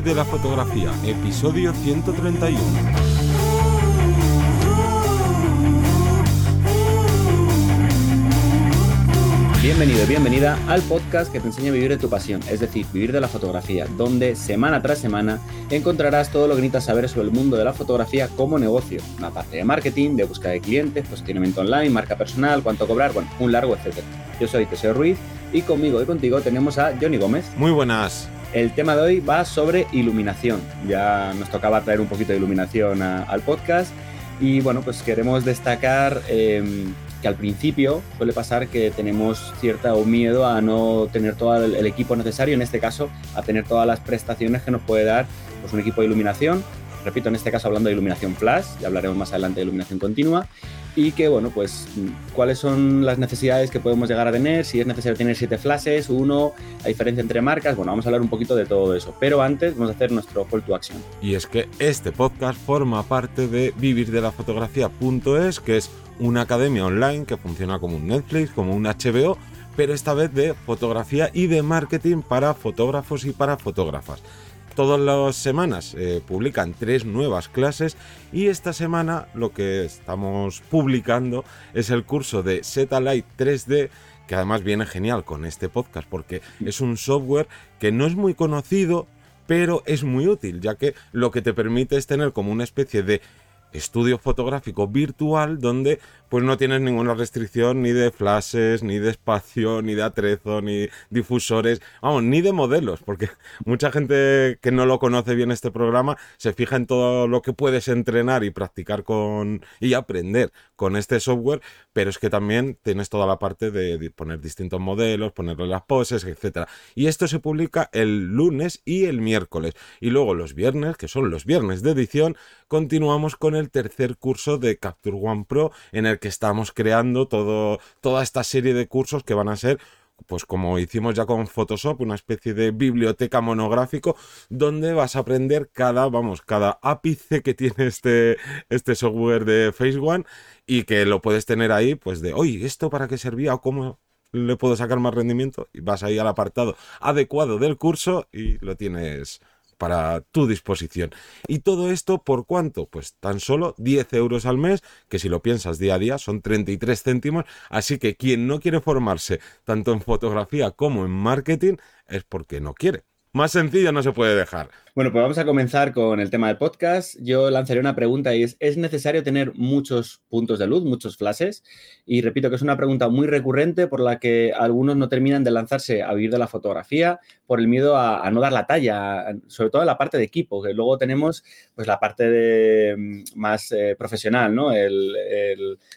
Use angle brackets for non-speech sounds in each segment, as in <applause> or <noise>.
Vivir de la fotografía, episodio 131. Bienvenido y bienvenida al podcast que te enseña a vivir de tu pasión, es decir, vivir de la fotografía, donde semana tras semana encontrarás todo lo que necesitas saber sobre el mundo de la fotografía como negocio, una parte de marketing, de búsqueda de clientes, posicionamiento online, marca personal, cuánto cobrar, bueno, un largo etcétera. Yo soy Teseo Ruiz y conmigo y contigo tenemos a Johnny Gómez. Muy buenas. El tema de hoy va sobre iluminación. Ya nos tocaba traer un poquito de iluminación al podcast y bueno, pues queremos destacar em, que al principio suele pasar que tenemos cierta miedo a no tener todo el, equipo necesario, en este caso a tener todas las prestaciones que nos puede dar pues, un equipo de iluminación. Repito, en este caso hablando de iluminación flash, ya hablaremos más adelante de iluminación continua y que, bueno, pues cuáles son las necesidades que podemos llegar a tener, si es necesario tener siete flashes, uno, la diferencia entre marcas, bueno, vamos a hablar un poquito de todo eso, pero antes vamos a hacer nuestro call to action. Y es que este podcast forma parte de vivirdelafotografía.es, que es una academia online que funciona como un Netflix, como un HBO, pero esta vez de fotografía y de marketing para fotógrafos y para fotógrafas todas las semanas eh, publican tres nuevas clases y esta semana lo que estamos publicando es el curso de Setalight 3D que además viene genial con este podcast porque es un software que no es muy conocido pero es muy útil ya que lo que te permite es tener como una especie de estudio fotográfico virtual donde pues no tienes ninguna restricción ni de flashes, ni de espacio, ni de atrezo, ni difusores, vamos, ni de modelos, porque <laughs> mucha gente que no lo conoce bien este programa se fija en todo lo que puedes entrenar y practicar con y aprender con este software, pero es que también tienes toda la parte de poner distintos modelos, ponerle las poses, etcétera. Y esto se publica el lunes y el miércoles. Y luego los viernes, que son los viernes de edición, continuamos con el tercer curso de Capture One Pro en el que estamos creando todo, toda esta serie de cursos que van a ser pues como hicimos ya con Photoshop, una especie de biblioteca monográfico donde vas a aprender cada, vamos, cada ápice que tiene este, este software de Phase One y que lo puedes tener ahí, pues de, oye, ¿esto para qué servía o cómo le puedo sacar más rendimiento? Y vas ahí al apartado adecuado del curso y lo tienes para tu disposición. ¿Y todo esto por cuánto? Pues tan solo 10 euros al mes, que si lo piensas día a día son 33 céntimos, así que quien no quiere formarse tanto en fotografía como en marketing es porque no quiere. Más sencillo no se puede dejar. Bueno, pues vamos a comenzar con el tema del podcast. Yo lanzaré una pregunta y es, ¿es necesario tener muchos puntos de luz, muchos flashes? Y repito que es una pregunta muy recurrente por la que algunos no terminan de lanzarse a vivir de la fotografía por el miedo a, no dar la talla, sobre todo en la parte de equipo, que luego tenemos pues la parte de, mm, más eh, profesional, ¿no? El,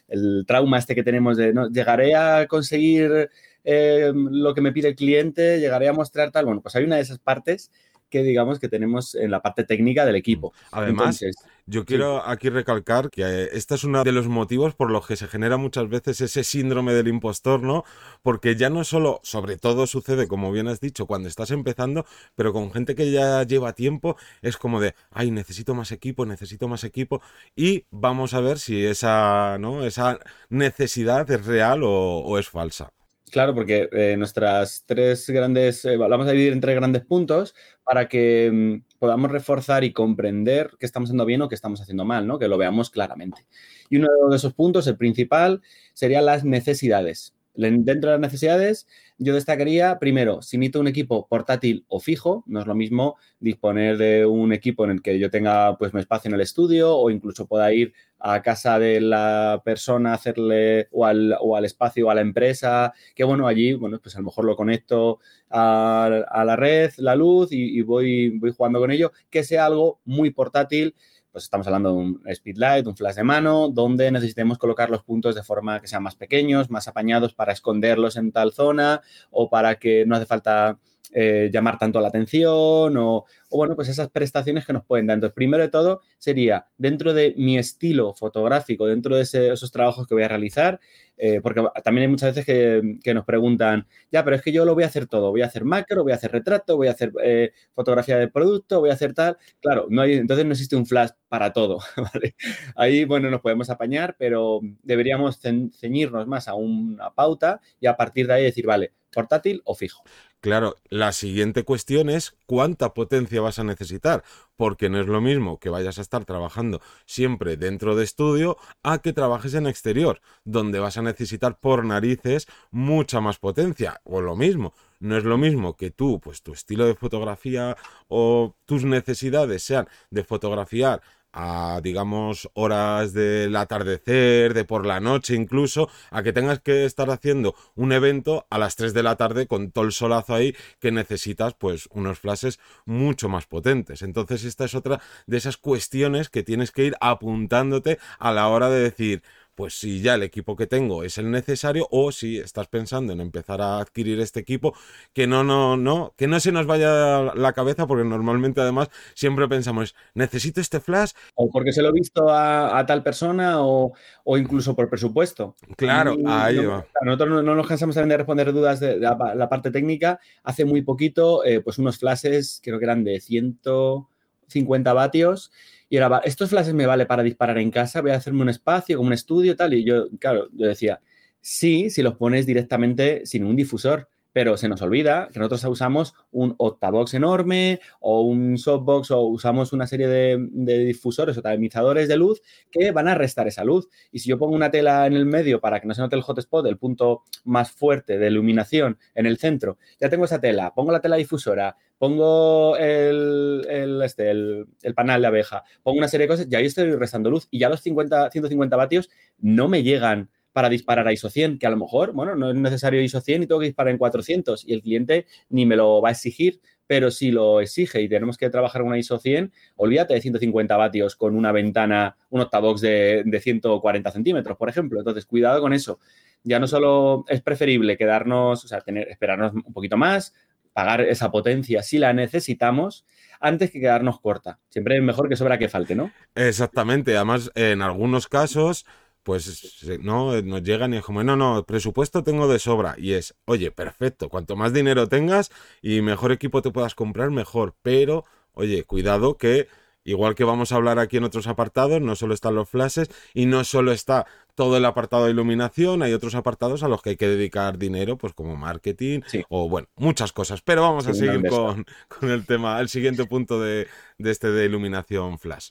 el, trauma este que tenemos de, ¿no? ¿Llegaré a conseguir Em, lo que me pide el cliente, llegaré a mostrar tal. Bueno, pues hay una de esas partes que digamos que tenemos en la parte técnica del equipo. Mm. Además, yo quiero aquí recalcar que este es uno de los motivos por los que se genera muchas veces ese síndrome del impostor, ¿no? Porque ya no solo, sobre todo sucede, como bien has dicho, cuando estás empezando, pero con gente que ya lleva tiempo, es como de, ay, necesito más equipo, necesito más equipo, y vamos a ver si esa, ¿no? esa necesidad es real o es falsa. Claro, porque eh, nuestras tres grandes, eh, vamos a dividir en tres grandes puntos para que mm, podamos reforzar y comprender qué estamos haciendo bien o qué estamos haciendo mal, ¿no? Que lo veamos claramente. Y uno de esos puntos, el principal, serían las necesidades. Dentro de las necesidades, yo destacaría, primero, si necesito un equipo portátil o fijo, no es lo mismo disponer de un equipo en el que yo tenga pues mi espacio en el estudio o incluso pueda ir a casa de la persona, hacerle o al, o al espacio o a la empresa, que bueno, allí, bueno, pues a lo mejor lo conecto a, la red, la luz y, y voy, voy jugando con ello, que sea algo muy portátil pues estamos hablando de un speedlight, un flash de mano, donde necesitemos colocar los puntos de forma que sean más pequeños, más apañados para esconderlos en tal zona o para que no hace falta eh, llamar tanto la atención o, bueno, pues esas prestaciones que nos pueden dar. Entonces, primero de todo sería dentro de mi estilo fotográfico, dentro de esos trabajos que voy a realizar, eh, porque también hay muchas veces que, nos preguntan, ya, pero es que yo lo voy a hacer todo, voy a hacer macro, voy a hacer retrato, voy a hacer eh, fotografía de producto, voy a hacer tal. Claro, no hay, entonces no existe un flash para todo, <laughs> Ahí, bueno, nos podemos apañar, pero deberíamos ceñirnos más a una pauta y a partir de ahí decir, vale, portátil o fijo. Claro, la siguiente cuestión es cuánta potencia vas a necesitar, porque no es lo mismo que vayas a estar trabajando siempre dentro de estudio a que trabajes en exterior, donde vas a necesitar por narices mucha más potencia, o lo mismo. No es lo mismo que tú, pues tu estilo de fotografía o tus necesidades sean de fotografiar a, digamos, horas del atardecer, de por la noche incluso, a que tengas que estar haciendo un evento a las 3 de la tarde con todo el solazo ahí que necesitas, pues, unos flashes mucho más potentes. Entonces, esta es otra de esas cuestiones que tienes que ir apuntándote a la hora de decir, pues si ya el equipo que tengo es el necesario o si estás pensando en empezar a adquirir este equipo, que no, no, no, que no se nos vaya la cabeza porque normalmente además siempre pensamos, necesito este flash. O porque se lo he visto a, tal persona o, incluso por presupuesto. Claro, ahí va. Nosotros no, nos cansamos también de responder dudas de, la, parte técnica. Hace muy poquito, eh, pues unos flashes, creo que eran de 150 vatios y era, estos flashes me vale para disparar en casa, voy a hacerme un espacio, como un estudio, tal. Y yo, claro, yo decía, sí, si los pones directamente sin un difusor pero se nos olvida que nosotros usamos un octavox enorme o un softbox o usamos una serie de, difusores o tamizadores de luz que van a restar esa luz. Y si yo pongo una tela en el medio para que no se note el hotspot, el punto más fuerte de iluminación en el centro, ya tengo esa tela, pongo la tela difusora, pongo el, el, este, el, panel de abeja, pongo una serie de cosas y ahí estoy restando luz y ya los 50, 150 vatios no me llegan para disparar a ISO 100, que a lo mejor, bueno, no es necesario ISO 100 y tengo que disparar en 400 y el cliente ni me lo va a exigir, pero si lo exige y tenemos que trabajar una ISO 100, olvídate de 150 vatios con una ventana, un octavox de, de 140 centímetros, por ejemplo. Entonces, cuidado con eso. Ya no solo es preferible quedarnos, o sea, tener, esperarnos un poquito más, pagar esa potencia si la necesitamos, antes que quedarnos corta. Siempre es mejor que sobra que falte, ¿no? Exactamente. Además, en algunos casos pues no nos llegan y es como, no, no, presupuesto tengo de sobra. Y es, oye, perfecto, cuanto más dinero tengas y mejor equipo te puedas comprar, mejor. Pero, oye, cuidado que, igual que vamos a hablar aquí en otros apartados, no solo están los flashes y no solo está todo el apartado de iluminación, hay otros apartados a los que hay que dedicar dinero, pues como marketing o bueno, muchas cosas. Pero vamos a seguir con, con, el tema, el siguiente punto de, de este de iluminación flash.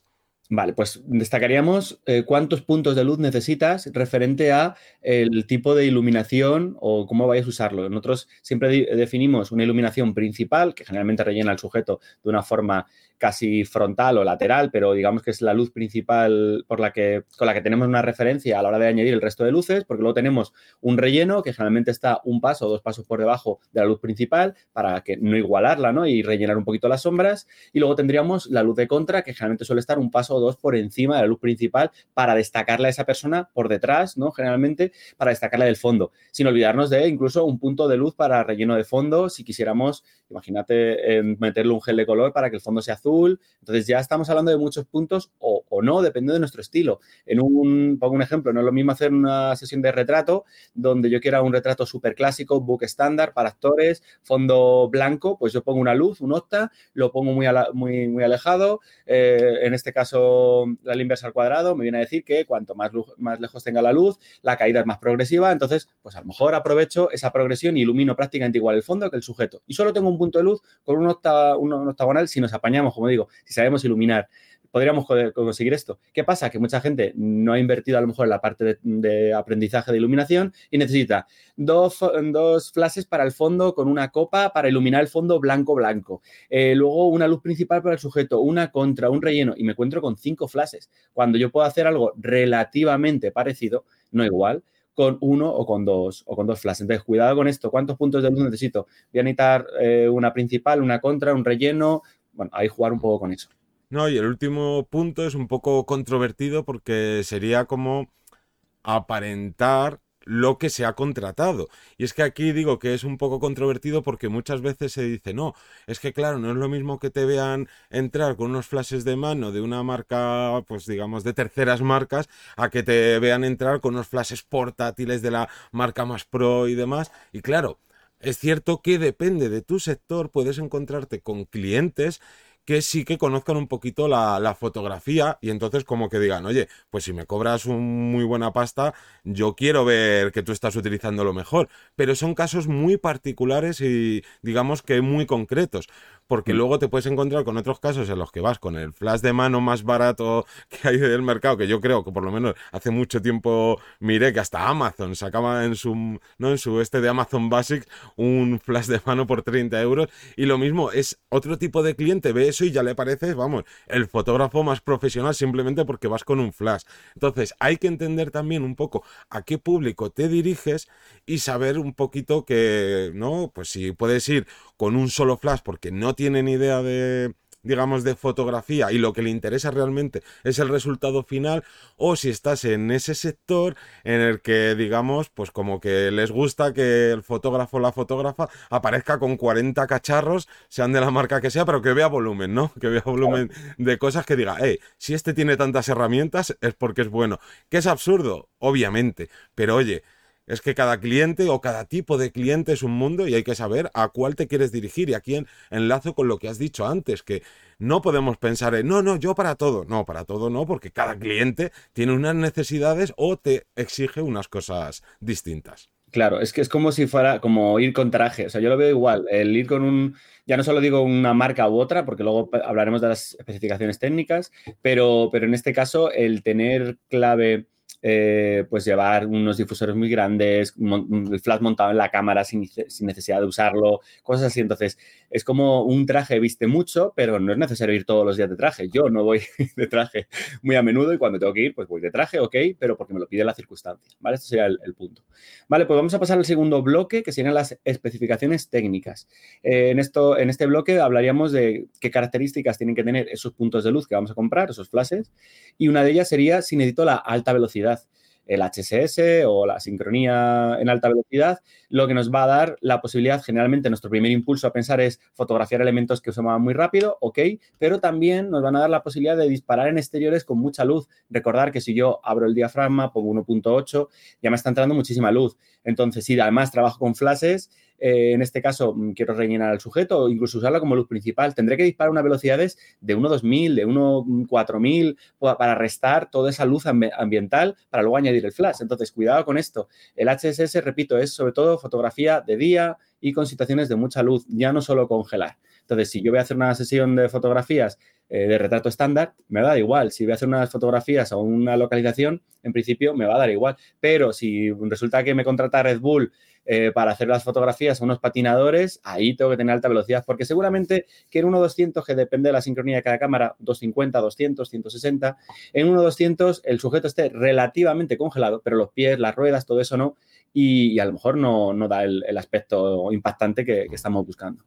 Vale, pues destacaríamos eh, cuántos puntos de luz necesitas referente a el tipo de iluminación o cómo vayas a usarlo. Nosotros siempre definimos una iluminación principal, que generalmente rellena el sujeto de una forma casi frontal o lateral, pero digamos que es la luz principal por la que, con la que tenemos una referencia a la hora de añadir el resto de luces, porque luego tenemos un relleno que generalmente está un paso o dos pasos por debajo de la luz principal para que no igualarla ¿no? y rellenar un poquito las sombras. Y luego tendríamos la luz de contra, que generalmente suele estar un paso o dos por encima de la luz principal para destacarla a esa persona por detrás, ¿no? Generalmente para destacarla del fondo, sin olvidarnos de incluso un punto de luz para relleno de fondo, si quisiéramos, imagínate, eh, meterle un gel de color para que el fondo sea azul entonces ya estamos hablando de muchos puntos o, no, depende de nuestro estilo. En un, pongo un ejemplo, no es lo mismo hacer una sesión de retrato donde yo quiera un retrato súper clásico, book estándar para actores, fondo blanco, pues yo pongo una luz, un octa, lo pongo muy, muy, muy alejado. Eh, en este caso, la inversa al cuadrado me viene a decir que cuanto más, más lejos tenga la luz, la caída es más progresiva. Entonces, pues a lo mejor aprovecho esa progresión y ilumino prácticamente igual el fondo que el sujeto. Y solo tengo un punto de luz con un, un octagonal si nos apañamos como digo, si sabemos iluminar, podríamos conseguir esto. ¿Qué pasa? Que mucha gente no ha invertido a lo mejor en la parte de, aprendizaje de iluminación y necesita dos, dos, flashes para el fondo con una copa para iluminar el fondo blanco-blanco. Eh, luego una luz principal para el sujeto, una contra, un relleno y me encuentro con cinco flashes. Cuando yo puedo hacer algo relativamente parecido, no igual, con uno o con dos o con dos flashes. Entonces, cuidado con esto. ¿Cuántos puntos de luz necesito? Voy a necesitar eh, una principal, una contra, un relleno, bueno, ahí jugar un poco con eso. No, y el último punto es un poco controvertido porque sería como aparentar lo que se ha contratado. Y es que aquí digo que es un poco controvertido porque muchas veces se dice, no, es que claro, no es lo mismo que te vean entrar con unos flashes de mano de una marca, pues digamos, de terceras marcas, a que te vean entrar con unos flashes portátiles de la marca más pro y demás. Y claro, es cierto que depende de tu sector, puedes encontrarte con clientes que sí que conozcan un poquito la, fotografía y entonces como que digan, oye, pues si me cobras un muy buena pasta, yo quiero ver que tú estás utilizando lo mejor. Pero son casos muy particulares y digamos que muy concretos. Porque Mm. luego te puedes encontrar con otros casos en los que vas con el flash de mano más barato que hay del mercado, que yo creo que por lo menos hace mucho tiempo miré que hasta Amazon sacaba en su, ¿no? en su este de Amazon Basics un flash de mano por 30 euros. Y lo mismo, es otro tipo de cliente, ve eso y ya le parece, vamos, el fotógrafo más profesional simplemente porque vas con un flash. Entonces, hay que entender también un poco a qué público te diriges y saber un poquito que, ¿no? Pues si puedes ir con un solo flash porque no tienen idea de digamos, de fotografía y lo que le interesa realmente es el resultado final, o si estás en ese sector en el que, digamos, pues como que les gusta que el fotógrafo o la fotógrafa aparezca con 40 cacharros, sean de la marca que sea, pero que vea volumen, ¿no? Que vea volumen de cosas que diga, hey, si este tiene tantas herramientas es porque es bueno. ¿Que es absurdo? Obviamente, pero oye, es que cada cliente o cada tipo de cliente es un mundo y hay que saber a cuál te quieres dirigir. Y aquí en, enlazo con lo que has dicho antes, que no podemos pensar en, no, no, yo para todo. No, para todo no, porque cada cliente tiene unas necesidades o te exige unas cosas distintas. Claro, es que es como si fuera como ir con traje. O sea, yo lo veo igual. El ir con un, ya no solo digo una marca u otra, porque luego hablaremos de las especificaciones técnicas, pero, pero en este caso el tener clave eh, pues llevar unos difusores muy grandes, el flash montado en la cámara sin, necesidad de usarlo, cosas así. Entonces, es como un traje viste mucho, pero no es necesario ir todos los días de traje. Yo no voy <laughs> de traje muy a menudo y cuando tengo que ir, pues voy de traje, ok, pero porque me lo pide la circunstancia, ¿vale? Este sería el, el punto. Vale, pues vamos a pasar al segundo bloque, que serían las especificaciones técnicas. Eh, en, esto, en este bloque hablaríamos de qué características tienen que tener esos puntos de luz que vamos a comprar, esos flashes, y una de ellas sería si necesito la alta velocidad el HSS o la sincronía en alta velocidad, lo que nos va a dar la posibilidad, generalmente nuestro primer impulso a pensar es fotografiar elementos que se muevan muy rápido, ok, pero también nos van a dar la posibilidad de disparar en exteriores con mucha luz. Recordar que si yo abro el diafragma, pongo 1.8, ya me está entrando muchísima luz. Entonces, si además trabajo con flashes, eh, en este caso mm, quiero rellenar al sujeto o incluso usarla como luz principal, tendré que disparar unas velocidades de 1.2000, de 1.4000 para restar toda esa luz ambiental para luego añadir el flash. Entonces, cuidado con esto. El HSS, repito, es sobre todo fotografía de día y con situaciones de mucha luz, ya no solo congelar. Entonces, si yo voy a hacer una sesión de fotografías eh, de retrato estándar, me da igual. Si voy a hacer unas fotografías o una localización, en principio me va a dar igual. Pero si resulta que me contrata Red Bull eh, para hacer las fotografías a unos patinadores, ahí tengo que tener alta velocidad, porque seguramente que en 1.200, que depende de la sincronía de cada cámara, 250, 200, 160, en 1.200 el sujeto esté relativamente congelado, pero los pies, las ruedas, todo eso no, y, a lo mejor no, no da el, aspecto impactante que estamos buscando.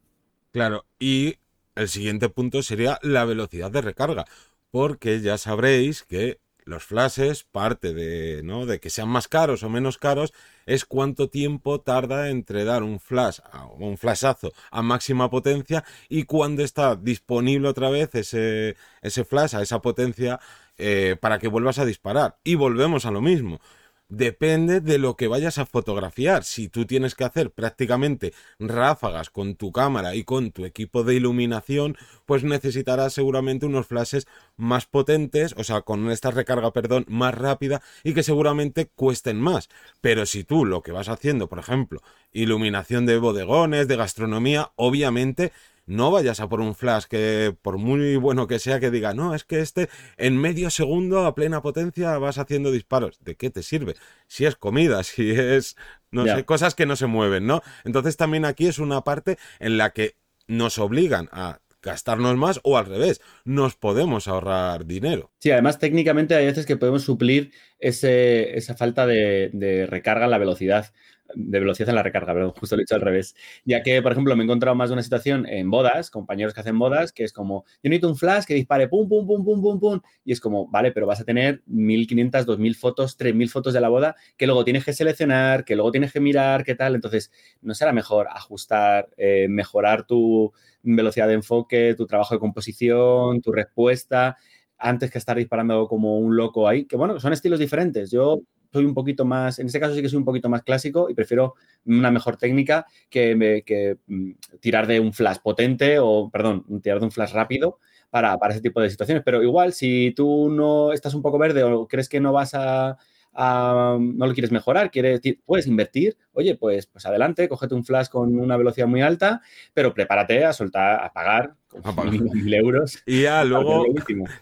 Claro, y el siguiente punto sería la velocidad de recarga, porque ya sabréis que los flashes, parte de, ¿no? de que sean más caros o menos caros, es cuánto tiempo tarda entre dar un flash, un flashazo a máxima potencia y cuando está disponible otra vez ese, ese flash a esa potencia eh, para que vuelvas a disparar. Y volvemos a lo mismo depende de lo que vayas a fotografiar. Si tú tienes que hacer prácticamente ráfagas con tu cámara y con tu equipo de iluminación, pues necesitarás seguramente unos flashes más potentes, o sea, con esta recarga, perdón, más rápida y que seguramente cuesten más. Pero si tú lo que vas haciendo, por ejemplo, iluminación de bodegones, de gastronomía, obviamente no vayas a por un flash que, por muy bueno que sea, que diga, no, es que este en medio segundo a plena potencia vas haciendo disparos. ¿De qué te sirve? Si es comida, <laughs> si es, no yeah. sé, cosas que no se mueven, ¿no? Entonces también aquí es una parte en la que nos obligan a gastarnos más o al revés, nos podemos ahorrar dinero. Sí, además técnicamente hay veces que podemos suplir ese, esa falta de, de recarga en la velocidad de velocidad en la recarga, perdón, justo lo he dicho al revés. Ya que, por ejemplo, me he encontrado más de una situación en bodas, compañeros que hacen bodas, que es como, yo necesito un flash que dispare pum, pum, pum, pum, pum, pum, y es como, vale, pero vas a tener 1500, 2000 fotos, 3000 fotos de la boda que luego tienes que seleccionar, que luego tienes que mirar, qué tal. Entonces, ¿no será mejor ajustar, eh, mejorar tu velocidad de enfoque, tu trabajo de composición, tu respuesta? antes que estar disparando como un loco ahí, que bueno, son estilos diferentes. Yo soy un poquito más, en este caso sí que soy un poquito más clásico y prefiero una mejor técnica que, que mm, tirar de un flash potente o, perdón, tirar de un flash rápido para, para, ese tipo de situaciones. Pero igual, si tú no estás un poco verde o crees que no vas a, no lo quieres mejorar, quieres, puedes invertir oye, pues, pues adelante, cógete un flash con una velocidad muy alta, pero prepárate a soltar, a pagar <laughs> mil euros. <laughs> Y ya luego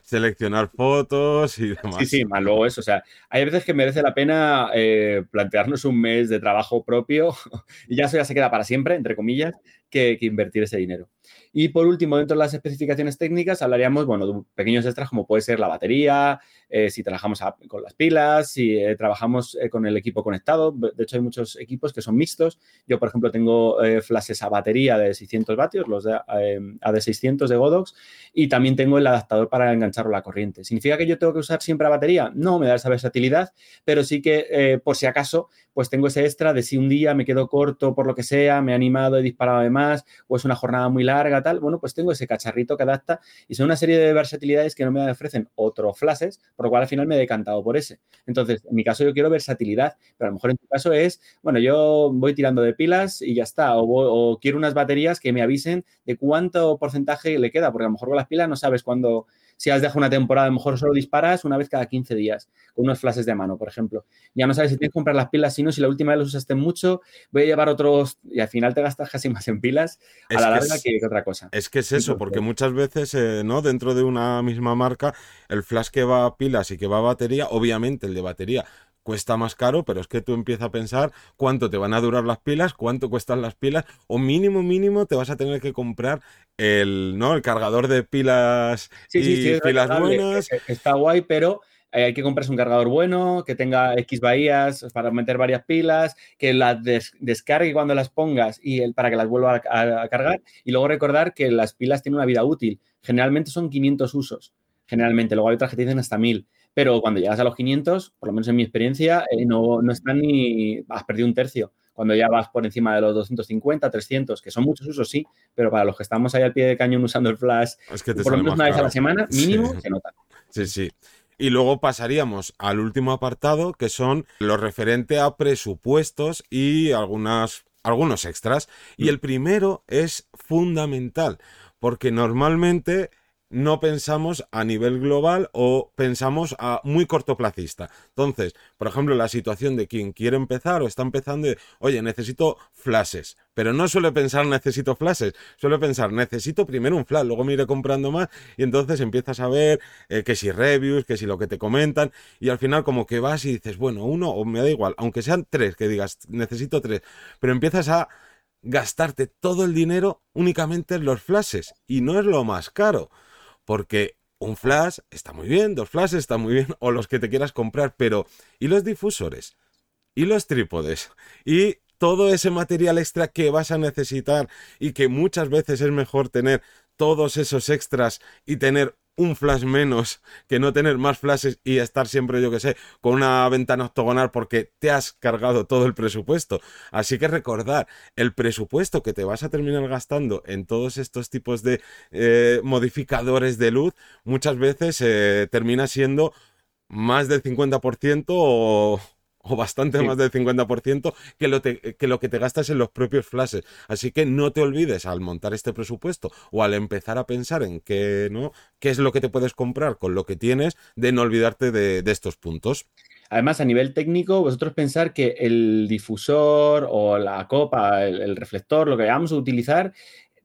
seleccionar fotos y demás. Sí, sí, más luego eso. O sea, hay veces que merece la pena eh, plantearnos un mes de trabajo propio <laughs> y ya eso ya se queda para siempre, entre comillas, que invertir ese dinero. Y por último, dentro de las especificaciones técnicas, hablaríamos, bueno, de pequeños extras como puede ser la batería, eh, si trabajamos con las pilas, si eh, trabajamos eh, con el equipo conectado. De hecho, hay muchos equipos que son mixtos. Yo, por ejemplo, tengo flashes a batería de 600 vatios, los de, a de 600 de Godox, y también tengo el adaptador para engancharlo a la corriente. ¿Significa que yo tengo que usar siempre la batería? No, me da esa versatilidad, pero sí que, por si acaso, pues tengo ese extra de si un día me quedo corto por lo que sea, me he animado, he disparado de más, o es una jornada muy larga, tal, bueno, pues tengo ese cacharrito que adapta y son una serie de versatilidades que no me ofrecen otros flashes, por lo cual al final me he decantado por ese. Entonces, en mi caso yo quiero versatilidad, pero a lo mejor en tu caso es, bueno, yo voy tirando de pilas y ya está, o, quiero unas baterías que me avisen de cuánto porcentaje le queda, porque a lo mejor con las pilas no sabes cuándo si has dejado una temporada, a lo mejor solo disparas una vez cada 15 días, con unos flashes de mano, por ejemplo. Ya no sabes si tienes que comprar las pilas, sino si la última vez los usaste mucho, voy a llevar otros y al final te gastas casi más en pilas a la larga que, otra cosa. Es que es eso, porque muchas veces, eh, ¿no? Dentro de una misma marca, el flash que va a pilas y que va a batería, obviamente el de batería cuesta más caro, pero es que tú empiezas a pensar cuánto te van a durar las pilas, cuánto cuestan las pilas, o mínimo, mínimo te vas a tener que comprar el, ¿no? el cargador de pilas y pilas buenas. Está guay, pero eh, hay que comprarse un cargador bueno, que tenga X bahías para meter varias pilas, que las descargue cuando las pongas y el, para que las vuelva a, cargar. Y luego recordar que las pilas tienen una vida útil. Generalmente son 500 usos. Generalmente. Luego hay otras que dicen hasta 1000 pero cuando llegas a los 500, por lo menos en mi experiencia, eh, no, no están ni, has perdido un tercio. Cuando ya vas por encima de los 250, 300, que son muchos usos, sí, pero para los que estamos ahí al pie de cañón usando el flash, por lo menos una vez a la semana, mínimo, se nota. Sí, sí. Y luego pasaríamos al último apartado, que son lo referente a presupuestos y algunas, algunos extras. Y mm. el primero es fundamental, porque normalmente no pensamos a nivel global o pensamos a muy cortoplacista. Entonces, por ejemplo, la situación de quien quiere empezar o está empezando, de, oye, necesito flashes, pero no suele pensar necesito flashes, suele pensar necesito primero un flash, luego me iré comprando más y entonces empiezas a ver eh, que si reviews, que si lo que te comentan. Y al final como que vas y dices, bueno, uno o me da igual, aunque sean tres, que digas necesito tres, pero empiezas a gastarte todo el dinero únicamente en los flashes y no es lo más caro porque un flash está muy bien, dos flashes está muy bien, o los que te quieras comprar, pero ¿y los difusores? ¿Y los trípodes? ¿Y todo ese material extra que vas a necesitar y que muchas veces es mejor tener todos esos extras y tener un flash menos que no tener más flashes y estar siempre, yo que sé, con una ventana octogonal porque te has cargado todo el presupuesto. Así que recordar, el presupuesto que te vas a terminar gastando en todos estos tipos de eh, modificadores de luz muchas veces eh, termina siendo más del 50% o, o bastante más del 50% que lo, que lo que te gastas en los propios flashes. Así que no te olvides al montar este presupuesto o al empezar a pensar en qué, ¿no? qué es lo que te puedes comprar con lo que tienes, de no olvidarte de, estos puntos. Además, a nivel técnico, vosotros pensar que el difusor o la copa, el, reflector, lo que vamos a utilizar,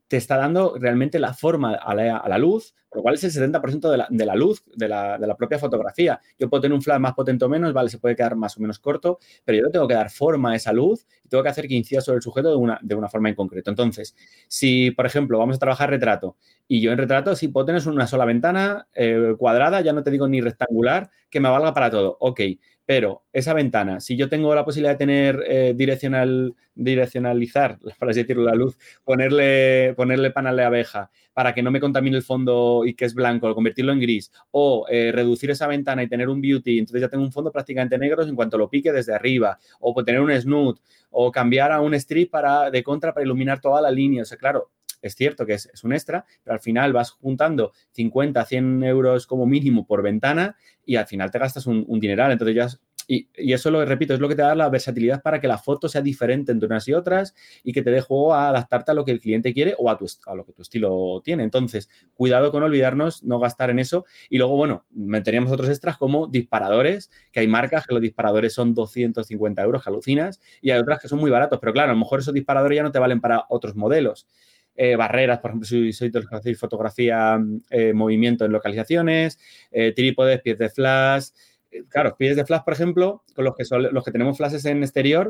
te está dando realmente la forma a la, luz, por lo cual es el 70% de la, la luz de la, la, propia fotografía. Yo puedo tener un flash más potente o menos, vale, se puede quedar más o menos corto, pero yo tengo que dar forma a esa luz y tengo que hacer que incida sobre el sujeto de una, de una forma en concreto. Entonces, si, por ejemplo, vamos a trabajar retrato y yo en retrato, si puedo tener una sola ventana eh, cuadrada, ya no te digo ni rectangular, que me valga para todo. Ok, pero esa ventana, si yo tengo la posibilidad de tener eh, direccional, direccionalizar, <laughs> para así decirlo, la luz, ponerle, ponerle panal de abeja para que no me contamine el fondo y que es blanco, convertirlo en gris, o eh, reducir esa ventana y tener un beauty, entonces ya tengo un fondo prácticamente negro en cuanto lo pique desde arriba, o tener un snoot, o cambiar a un strip para, de contra para iluminar toda la línea. O sea, claro, es cierto que es, un extra, pero al final vas juntando 50, 100 euros como mínimo por ventana y al final te gastas un, dineral. Entonces ya Y, eso lo repito, es lo que te da la versatilidad para que la foto sea diferente entre unas y otras y que te dé juego a adaptarte a lo que el cliente quiere o a, tu, lo que tu estilo tiene. Entonces, cuidado con olvidarnos, no gastar en eso. Y luego, bueno, meteríamos otros extras como disparadores, que hay marcas que los disparadores son 250 euros, que alucinas, y hay otras que son muy baratos. Pero claro, a lo mejor esos disparadores ya no te valen para otros modelos. Eh, barreras, por ejemplo, si sois de los que hacéis fotografía, eh, movimiento en localizaciones, eh, trípodes, pies de flash. claro, pies de flash, por ejemplo, con los que, los que tenemos flashes en exterior,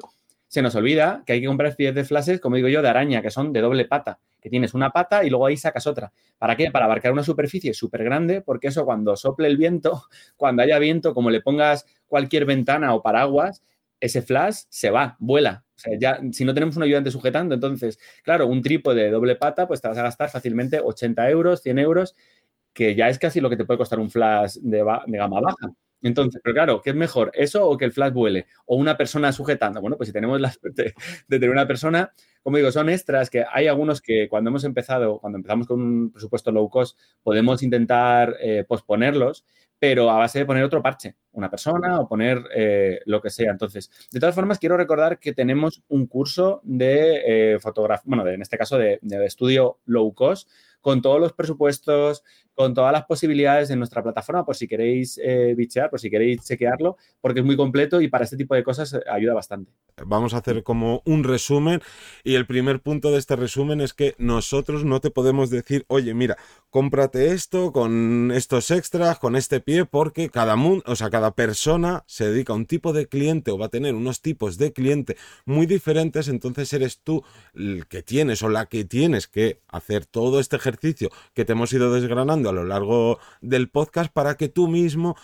se nos olvida que hay que comprar pies de flashes, como digo yo, de araña, que son de doble pata, que tienes una pata y luego ahí sacas otra. ¿Para qué? Para abarcar una superficie súper grande, porque eso cuando sople el viento, <laughs> cuando haya viento, como le pongas cualquier ventana o paraguas, ese flash se va, vuela. O sea, ya si no tenemos un ayudante sujetando, entonces, claro, un trípode de doble pata, pues te vas a gastar fácilmente 80 euros, 100 euros, que ya es casi lo que te puede costar un flash de, gama baja. Entonces, pero claro, ¿qué es mejor? ¿Eso o que el flash vuele? ¿O una persona sujetando? Bueno, pues si tenemos la suerte de tener una persona, como digo, son extras que hay algunos que cuando hemos empezado, cuando empezamos con un presupuesto low cost, podemos intentar eh, posponerlos, pero a base de poner otro parche, una persona o poner eh, lo que sea. Entonces, de todas formas, quiero recordar que tenemos un curso de eh, fotografía, bueno, en este caso de, de estudio low cost, con todos los presupuestos, con todas las posibilidades de nuestra plataforma, por si queréis eh, bichear, por si queréis chequearlo, porque es muy completo y para este tipo de cosas eh, ayuda bastante. Vamos a hacer como un resumen y el primer punto de este resumen es que nosotros no te podemos decir, oye, mira, cómprate esto con estos extras, con este pie, porque cada mundo, o sea, cada persona se dedica a un tipo de cliente o va a tener unos tipos de cliente muy diferentes, entonces eres tú el que tienes o la que tienes que hacer todo este ejercicio que te hemos ido desgranando a lo largo del podcast para que tú mismo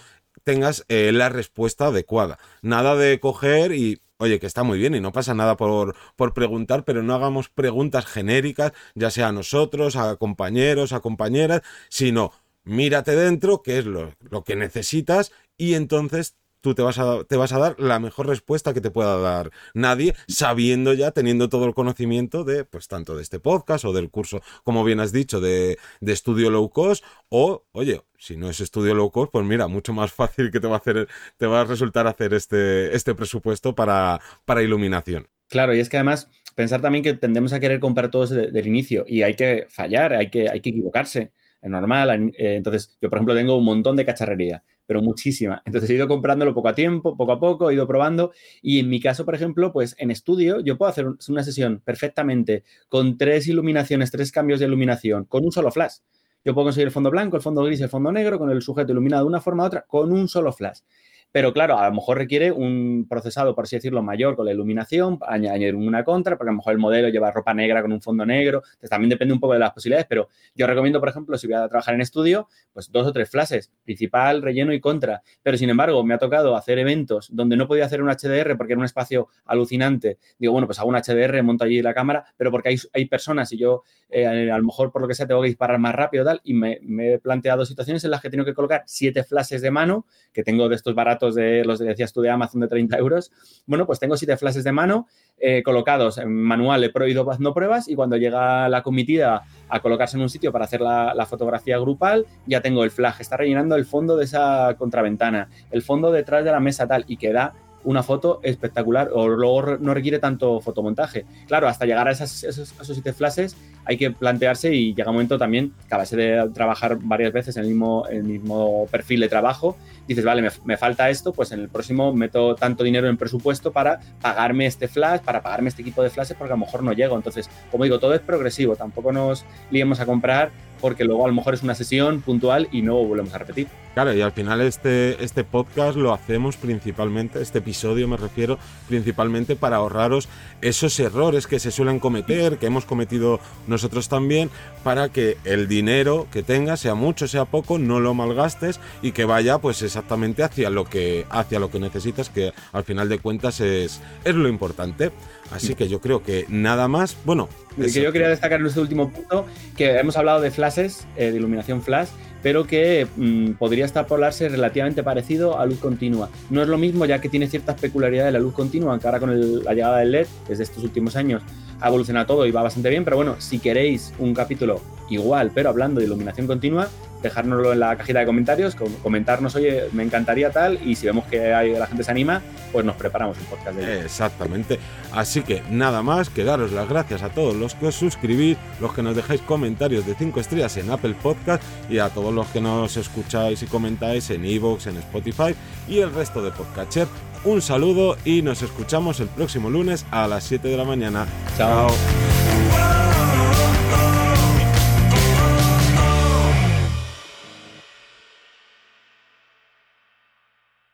tengas eh, la respuesta adecuada. Nada de coger y oye, que está muy bien y no pasa nada por, por, preguntar, pero no hagamos preguntas genéricas, ya sea a nosotros, a compañeros, a compañeras, sino mírate dentro, qué es lo, lo que necesitas y entonces tú te vas, a, te vas a dar la mejor respuesta que te pueda dar nadie, sabiendo ya, teniendo todo el conocimiento de, pues, tanto de este podcast o del curso, como bien has dicho, de, de estudio low cost, o, oye, si no es estudio low cost, pues mira, mucho más fácil que te va a hacer, te va a resultar hacer este, este presupuesto para, para iluminación. Claro, y es que además pensar también que tendemos a querer comprar todo desde, el inicio y hay que fallar, hay que, hay que equivocarse, es normal. Eh, entonces, yo por ejemplo tengo un montón de cacharrería pero muchísima. Entonces he ido comprándolo poco a tiempo, poco a poco, he ido probando. Y en mi caso, por ejemplo, pues en estudio yo puedo hacer una sesión perfectamente con tres iluminaciones, tres cambios de iluminación, con un solo flash. Yo puedo conseguir el fondo blanco, el fondo gris, el fondo negro, con el sujeto iluminado de una forma u otra, con un solo flash. Pero claro, a lo mejor requiere un procesado, por así decirlo, mayor con la iluminación, añadir una contra, porque a lo mejor el modelo lleva ropa negra con un fondo negro. Entonces también depende un poco de las posibilidades, pero yo recomiendo, por ejemplo, si voy a trabajar en estudio, pues dos o tres flashes, principal, relleno y contra. Pero sin embargo, me ha tocado hacer eventos donde no podía hacer un HDR porque era un espacio alucinante. Digo, bueno, pues hago un HDR, monto allí la cámara, pero porque hay, hay personas y yo eh, a lo mejor por lo que sea tengo que disparar más rápido tal, y me, me he planteado situaciones en las que tengo que colocar siete flashes de mano, que tengo de estos baratos de los que decías tú de Amazon de 30 euros, bueno, pues tengo siete flashes de mano eh, colocados en manual, he prohibido haciendo pruebas y cuando llega la comitida a colocarse en un sitio para hacer la, fotografía grupal, ya tengo el flash, está rellenando el fondo de esa contraventana, el fondo detrás de la mesa tal y queda una foto espectacular o luego no requiere tanto fotomontaje. Claro, hasta llegar a, esos, esos, siete flashes hay que plantearse y llega un momento también que a base de trabajar varias veces en el mismo, el mismo perfil de trabajo, dices, vale, me, falta esto, pues en el próximo meto tanto dinero en presupuesto para pagarme este flash, para pagarme este equipo de flashes porque a lo mejor no llego. Entonces, como digo, todo es progresivo, tampoco nos liemos a comprar porque luego a lo mejor es una sesión puntual y no volvemos a repetir. Claro, y al final este, este podcast lo hacemos principalmente, este episodio me refiero, principalmente para ahorraros esos errores que se suelen cometer, que hemos cometido nosotros también, para que el dinero que tengas, sea mucho, sea poco, no lo malgastes y que vaya pues exactamente hacia lo que, hacia lo que necesitas, que al final de cuentas es, es lo importante. Así que yo creo que nada más, bueno. Que yo quería destacar en este último punto, que hemos hablado de flashes, eh, de iluminación flash, pero que mm, podría extrapolarse relativamente parecido a luz continua. No es lo mismo ya que tiene ciertas peculiaridades de la luz continua, aunque ahora con la llegada del LED, desde estos últimos años, ha evolucionado todo y va bastante bien, pero bueno, si queréis un capítulo igual, pero hablando de iluminación continua, dejárnoslo en la cajita de comentarios, comentarnos, oye, me encantaría tal, y si vemos que hay, la gente se anima, pues nos preparamos un podcast de ello. Exactamente. Así que nada más que daros las gracias a todos los que os suscribís, los que nos dejáis comentarios de 5 estrellas en Apple Podcast y a todos los que nos escucháis y comentáis en Evox, en Spotify y el resto de Podcatcher. Un saludo y nos escuchamos el próximo lunes a las 7 de la mañana. Chao.